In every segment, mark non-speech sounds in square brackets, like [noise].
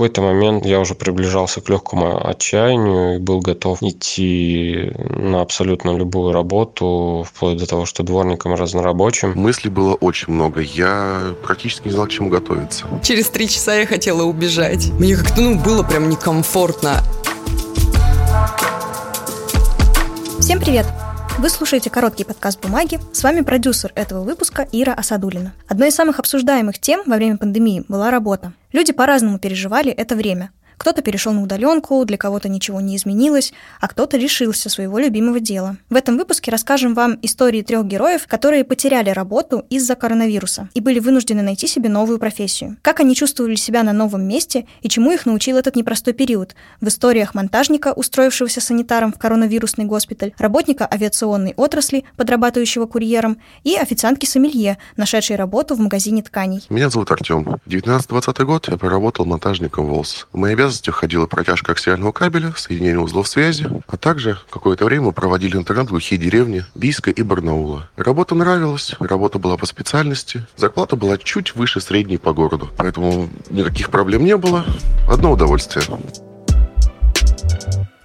какой-то момент я уже приближался к легкому отчаянию и был готов идти на абсолютно любую работу, вплоть до того, что дворником разнорабочим. Мыслей было очень много. Я практически не знал, к чему готовиться. Через три часа я хотела убежать. Мне как-то, ну, было прям некомфортно. Всем привет! Вы слушаете короткий подкаст «Бумаги». С вами продюсер этого выпуска Ира Асадулина. Одной из самых обсуждаемых тем во время пандемии была работа. Люди по-разному переживали это время. Кто-то перешел на удаленку, для кого-то ничего не изменилось, а кто-то лишился своего любимого дела. В этом выпуске расскажем вам истории трех героев, которые потеряли работу из-за коронавируса и были вынуждены найти себе новую профессию. Как они чувствовали себя на новом месте и чему их научил этот непростой период в историях монтажника, устроившегося санитаром в коронавирусный госпиталь, работника авиационной отрасли, подрабатывающего курьером, и официантки-сомелье, нашедшей работу в магазине тканей. Меня зовут Артем. 19-20 год я проработал монтажником ВОЛС. В мои обязанности входила протяжка аксиального кабеля, соединение узлов связи, а также какое-то время мы проводили интернет в глухие деревни Бийска и Барнаула. Работа нравилась, работа была по специальности, зарплата была чуть выше средней по городу, поэтому никаких проблем не было, одно удовольствие.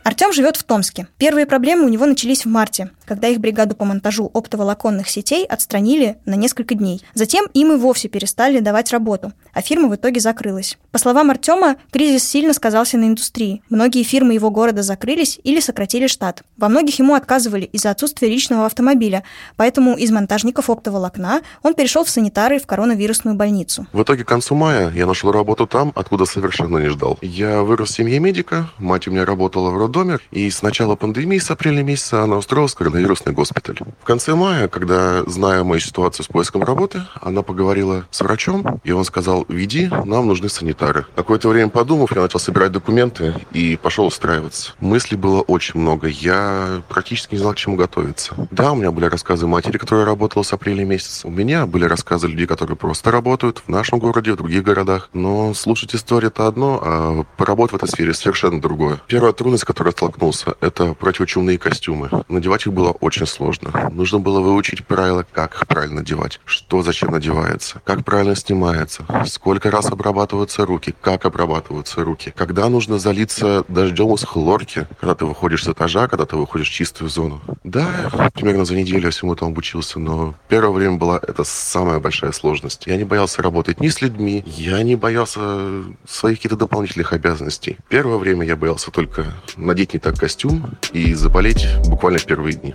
Артем живет в Томске. Первые проблемы у него начались в марте, когда их бригаду по монтажу оптоволоконных сетей отстранили на несколько дней. Затем им и вовсе перестали давать работу, а фирма в итоге закрылась. По словам Артема, кризис сильно сказался на индустрии. Многие фирмы его города закрылись или сократили штат. Во многих ему отказывали из-за отсутствия личного автомобиля, поэтому из монтажников оптоволокна он перешел в санитары в коронавирусную больницу. В итоге к концу мая я нашел работу там, откуда совершенно не ждал. Я вырос в семье медика, мать у меня работала в роддоме, и с начала пандемии, с апреля месяца, она устроилась коронавирусный госпиталь. В конце мая, когда, зная мою ситуацию с поиском работы, она поговорила с врачом, и он сказал, веди, нам нужны санитары. Какое-то время подумав, я начал собирать документы и пошел устраиваться. Мыслей было очень много. Я практически не знал, к чему готовиться. Да, у меня были рассказы матери, которая работала с апреля месяца. У меня были рассказы людей, которые просто работают в нашем городе, в других городах. Но слушать историю это одно, а поработать в этой сфере совершенно другое. Первая трудность, с которой я столкнулся, это противочумные костюмы. Надевать их было очень сложно. Нужно было выучить правила, как правильно надевать, что зачем надевается, как правильно снимается, сколько раз обрабатываются руки, как обрабатываются руки, когда нужно залиться дождем из хлорки, когда ты выходишь с этажа, когда ты выходишь в чистую зону. Да, примерно за неделю я всему этому обучился, но первое время была это самая большая сложность. Я не боялся работать ни с людьми, я не боялся своих каких-то дополнительных обязанностей. Первое время я боялся только надеть не так костюм и заболеть буквально в первые дни.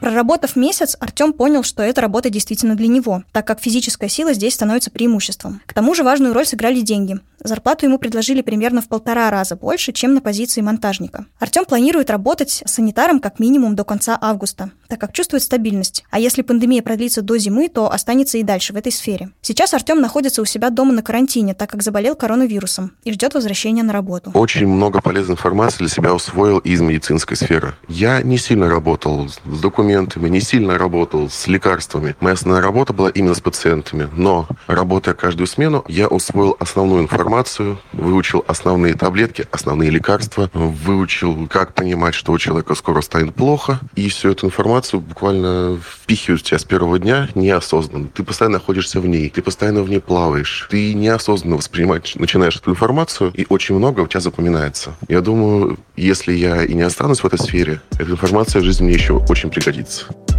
Проработав месяц, Артем понял, что эта работа действительно для него, так как физическая сила здесь становится преимуществом. К тому же важную роль сыграли деньги. Зарплату ему предложили примерно в полтора раза больше, чем на позиции монтажника. Артем планирует работать санитаром как минимум до конца августа, так как чувствует стабильность. А если пандемия продлится до зимы, то останется и дальше в этой сфере. Сейчас Артем находится у себя дома на карантине, так как заболел коронавирусом и ждет возвращения на работу. Очень много полезной информации для себя усвоил из медицинской сферы. Я не сильно работал с документами, не сильно работал с лекарствами. Моя основная работа была именно с пациентами. Но, работая каждую смену, я усвоил основную информацию выучил основные таблетки, основные лекарства, выучил, как понимать, что у человека скоро станет плохо. И всю эту информацию буквально впихивают в тебя с первого дня неосознанно. Ты постоянно находишься в ней, ты постоянно в ней плаваешь. Ты неосознанно воспринимать начинаешь эту информацию, и очень много у тебя запоминается. Я думаю, если я и не останусь в этой сфере, эта информация в жизни мне еще очень пригодится. It's.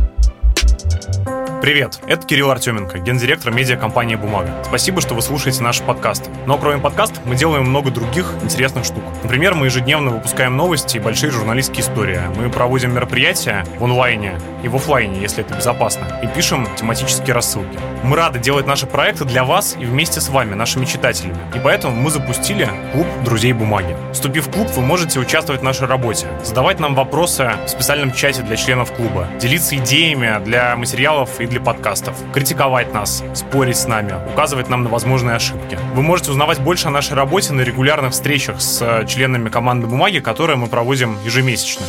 Привет, это Кирилл Артеменко, гендиректор медиакомпании «Бумага». Спасибо, что вы слушаете наш подкаст. Но кроме подкаста мы делаем много других интересных штук. Например, мы ежедневно выпускаем новости и большие журналистские истории. Мы проводим мероприятия в онлайне и в офлайне, если это безопасно, и пишем тематические рассылки. Мы рады делать наши проекты для вас и вместе с вами, нашими читателями. И поэтому мы запустили клуб «Друзей бумаги». Вступив в клуб, вы можете участвовать в нашей работе, задавать нам вопросы в специальном чате для членов клуба, делиться идеями для материалов и для подкастов, критиковать нас, спорить с нами, указывать нам на возможные ошибки. Вы можете узнавать больше о нашей работе на регулярных встречах с э, членами команды «Бумаги», которые мы проводим ежемесячно.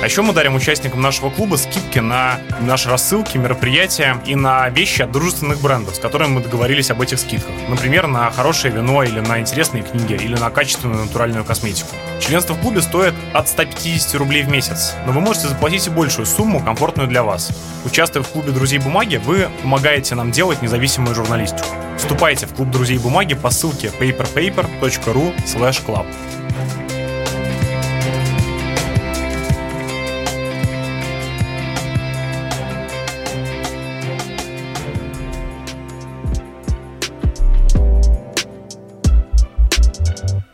А еще мы дарим участникам нашего клуба скидки на наши рассылки, мероприятия и на вещи от дружественных брендов, с которыми мы договорились об этих скидках. Например, на хорошее вино или на интересные книги, или на качественную натуральную косметику. Членство в клубе стоит от 150 рублей в месяц, но вы можете заплатить и большую сумму, комфортную для вас. Участвуя в клубе друзей бумаги, вы помогаете нам делать независимую журналистику. Вступайте в клуб друзей бумаги по ссылке paperpaper.ru club.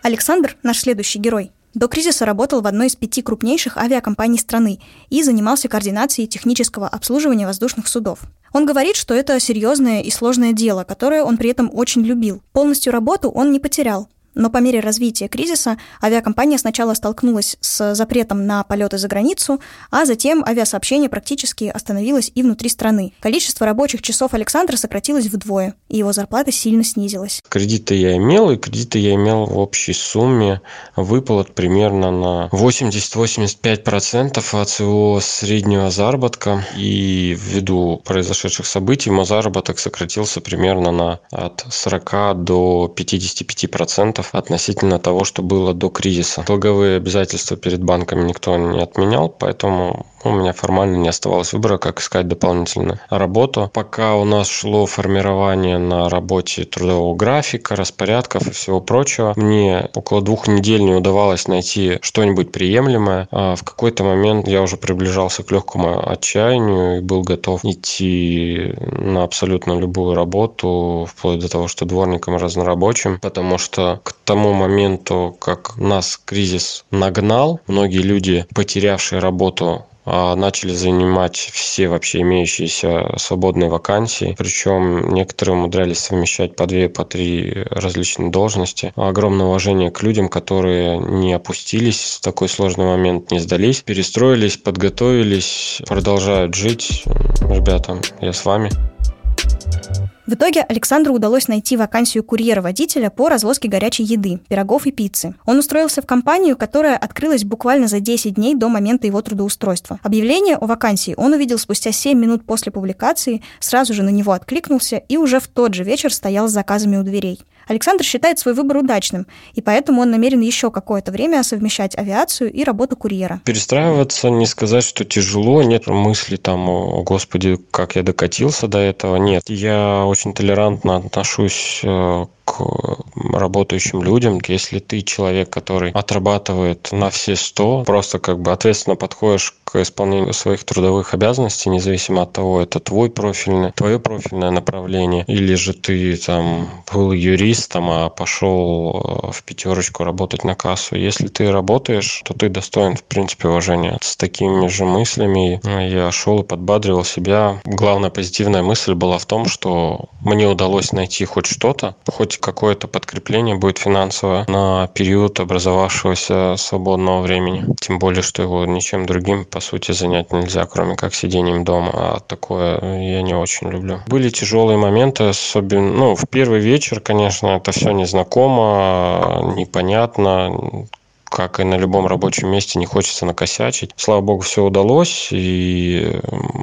Александр, наш следующий герой, до кризиса работал в одной из пяти крупнейших авиакомпаний страны и занимался координацией технического обслуживания воздушных судов. Он говорит, что это серьезное и сложное дело, которое он при этом очень любил. Полностью работу он не потерял, но по мере развития кризиса авиакомпания сначала столкнулась с запретом на полеты за границу, а затем авиасообщение практически остановилось и внутри страны. Количество рабочих часов Александра сократилось вдвое, и его зарплата сильно снизилась. Кредиты я имел, и кредиты я имел в общей сумме выплат примерно на 80-85% от своего среднего заработка. И ввиду произошедших событий мой заработок сократился примерно на от 40 до 55% относительно того, что было до кризиса. Долговые обязательства перед банками никто не отменял, поэтому у меня формально не оставалось выбора, как искать дополнительную работу. Пока у нас шло формирование на работе трудового графика, распорядков и всего прочего, мне около двух недель не удавалось найти что-нибудь приемлемое. А в какой-то момент я уже приближался к легкому отчаянию и был готов идти на абсолютно любую работу, вплоть до того, что дворником разнорабочим, потому что к тому моменту, как нас кризис нагнал, многие люди, потерявшие работу, начали занимать все вообще имеющиеся свободные вакансии. Причем некоторые умудрялись совмещать по две, по три различные должности. Огромное уважение к людям, которые не опустились в такой сложный момент, не сдались, перестроились, подготовились, продолжают жить. Ребята, я с вами. В итоге Александру удалось найти вакансию курьера-водителя по развозке горячей еды, пирогов и пиццы. Он устроился в компанию, которая открылась буквально за 10 дней до момента его трудоустройства. Объявление о вакансии он увидел спустя 7 минут после публикации, сразу же на него откликнулся и уже в тот же вечер стоял с заказами у дверей. Александр считает свой выбор удачным, и поэтому он намерен еще какое-то время совмещать авиацию и работу курьера. Перестраиваться, не сказать, что тяжело, нет мысли там, о господи, как я докатился до этого, нет. Я очень толерантно отношусь э, к работающим людям. Если ты человек, который отрабатывает на все сто, просто как бы ответственно подходишь к исполнению своих трудовых обязанностей, независимо от того, это твой профильный, твое профильное направление, или же ты там был юристом, а пошел э, в пятерочку работать на кассу. Если ты работаешь, то ты достоин, в принципе, уважения. С такими же мыслями я шел и подбадривал себя. Главная позитивная мысль была в том, что мне удалось найти хоть что-то, хоть какое-то подкрепление будет финансовое на период образовавшегося свободного времени. Тем более, что его ничем другим, по сути, занять нельзя, кроме как сидением дома. А такое я не очень люблю. Были тяжелые моменты, особенно, ну, в первый вечер, конечно, это все незнакомо, непонятно, как и на любом рабочем месте, не хочется накосячить. Слава богу, все удалось, и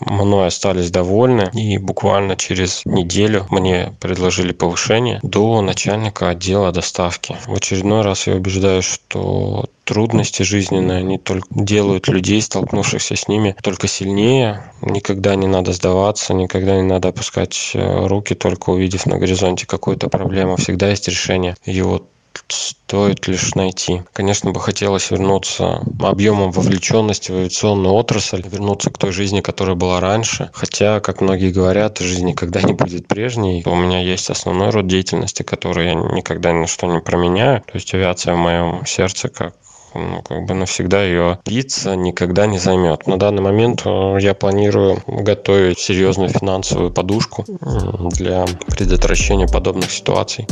мной остались довольны. И буквально через неделю мне предложили повышение до начальника отдела доставки. В очередной раз я убеждаюсь, что трудности жизненные, они только делают людей, столкнувшихся с ними, только сильнее. Никогда не надо сдаваться, никогда не надо опускать э, руки, только увидев на горизонте какую-то проблему. Всегда есть решение. И вот стоит лишь найти. Конечно, бы хотелось вернуться объемом вовлеченности в авиационную отрасль, вернуться к той жизни, которая была раньше. Хотя, как многие говорят, жизнь никогда не будет прежней. У меня есть основной род деятельности, который я никогда ни на что не променяю. То есть авиация в моем сердце как ну, как бы навсегда ее длится, никогда не займет. На данный момент э, я планирую готовить серьезную финансовую подушку для предотвращения подобных ситуаций.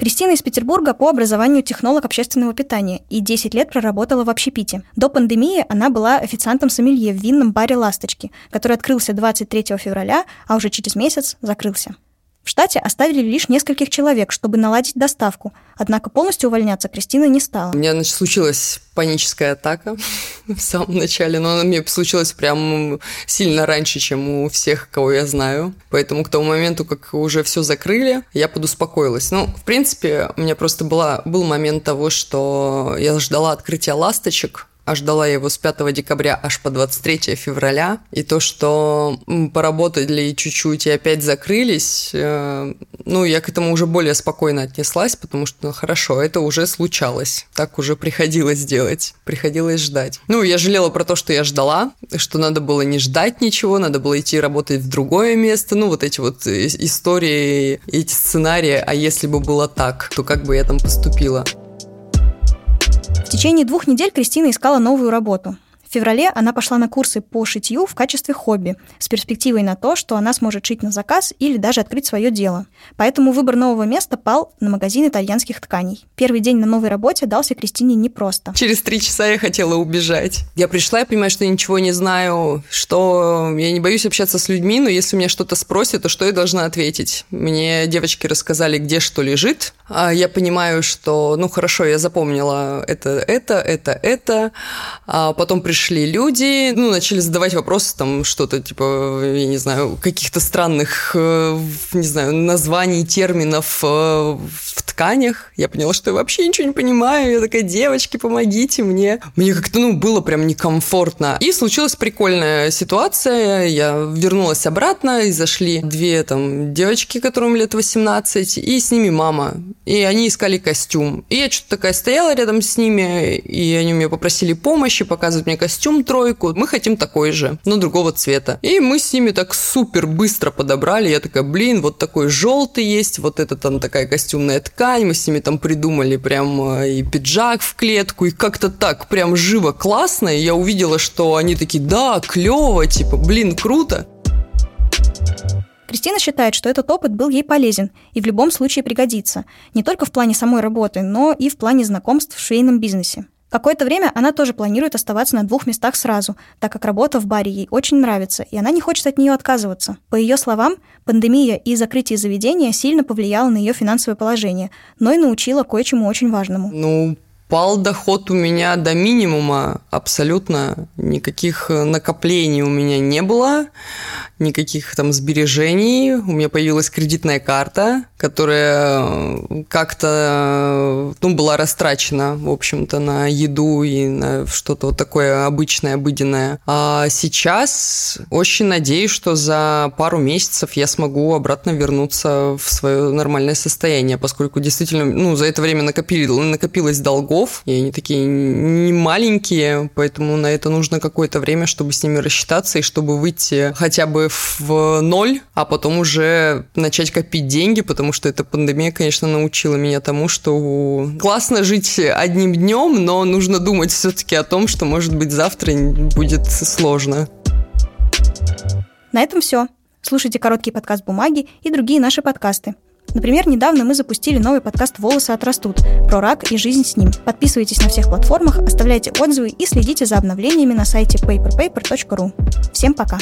Кристина из Петербурга по образованию технолог общественного питания и 10 лет проработала в общепите. До пандемии она была официантом сомелье в винном баре «Ласточки», который открылся 23 февраля, а уже через месяц закрылся. В штате оставили лишь нескольких человек, чтобы наладить доставку, однако полностью увольняться Кристина не стала. У меня значит, случилась паническая атака [laughs] в самом начале, но она мне случилась прям сильно раньше, чем у всех, кого я знаю. Поэтому к тому моменту, как уже все закрыли, я подуспокоилась. Ну, в принципе, у меня просто была, был момент того, что я ждала открытия ласточек, а ждала его с 5 декабря аж по 23 февраля. И то, что поработали чуть-чуть и опять закрылись, э, ну, я к этому уже более спокойно отнеслась, потому что, ну, хорошо, это уже случалось. Так уже приходилось делать, приходилось ждать. Ну, я жалела про то, что я ждала, что надо было не ждать ничего, надо было идти работать в другое место. Ну, вот эти вот истории, эти сценарии, а если бы было так, то как бы я там поступила? В течение двух недель Кристина искала новую работу. Феврале она пошла на курсы по шитью в качестве хобби, с перспективой на то, что она сможет шить на заказ или даже открыть свое дело. Поэтому выбор нового места пал на магазин итальянских тканей. Первый день на новой работе дался Кристине непросто. Через три часа я хотела убежать. Я пришла, я понимаю, что я ничего не знаю, что я не боюсь общаться с людьми, но если меня что-то спросят, то что я должна ответить? Мне девочки рассказали, где что лежит. А я понимаю, что, ну хорошо, я запомнила это, это, это, это. А потом пришла пришли люди, ну, начали задавать вопросы, там, что-то, типа, я не знаю, каких-то странных, э, не знаю, названий, терминов э, в тканях. Я поняла, что я вообще ничего не понимаю. Я такая, девочки, помогите мне. Мне как-то, ну, было прям некомфортно. И случилась прикольная ситуация. Я вернулась обратно, и зашли две там девочки, которым лет 18, и с ними мама. И они искали костюм. И я что-то такая стояла рядом с ними, и они меня попросили помощи, показывать мне костюм тройку, мы хотим такой же, но другого цвета. И мы с ними так супер быстро подобрали. Я такая, блин, вот такой желтый есть, вот это там такая костюмная ткань. Мы с ними там придумали прям э, и пиджак в клетку, и как-то так прям живо классно. И я увидела, что они такие, да, клево, типа, блин, круто. Кристина считает, что этот опыт был ей полезен и в любом случае пригодится, не только в плане самой работы, но и в плане знакомств в швейном бизнесе. Какое-то время она тоже планирует оставаться на двух местах сразу, так как работа в баре ей очень нравится, и она не хочет от нее отказываться. По ее словам, пандемия и закрытие заведения сильно повлияло на ее финансовое положение, но и научила кое-чему очень важному. Ну, Пал доход у меня до минимума абсолютно. Никаких накоплений у меня не было, никаких там сбережений. У меня появилась кредитная карта, которая как-то ну, была растрачена, в общем-то, на еду и на что-то вот такое обычное, обыденное. А сейчас очень надеюсь, что за пару месяцев я смогу обратно вернуться в свое нормальное состояние, поскольку действительно, ну, за это время накопили, накопилось долгов, долгов, и они такие не маленькие, поэтому на это нужно какое-то время, чтобы с ними рассчитаться и чтобы выйти хотя бы в ноль, а потом уже начать копить деньги, потому что эта пандемия, конечно, научила меня тому, что классно жить одним днем, но нужно думать все-таки о том, что, может быть, завтра будет сложно. На этом все. Слушайте короткий подкаст «Бумаги» и другие наши подкасты. Например, недавно мы запустили новый подкаст «Волосы отрастут» про рак и жизнь с ним. Подписывайтесь на всех платформах, оставляйте отзывы и следите за обновлениями на сайте paperpaper.ru. Всем пока!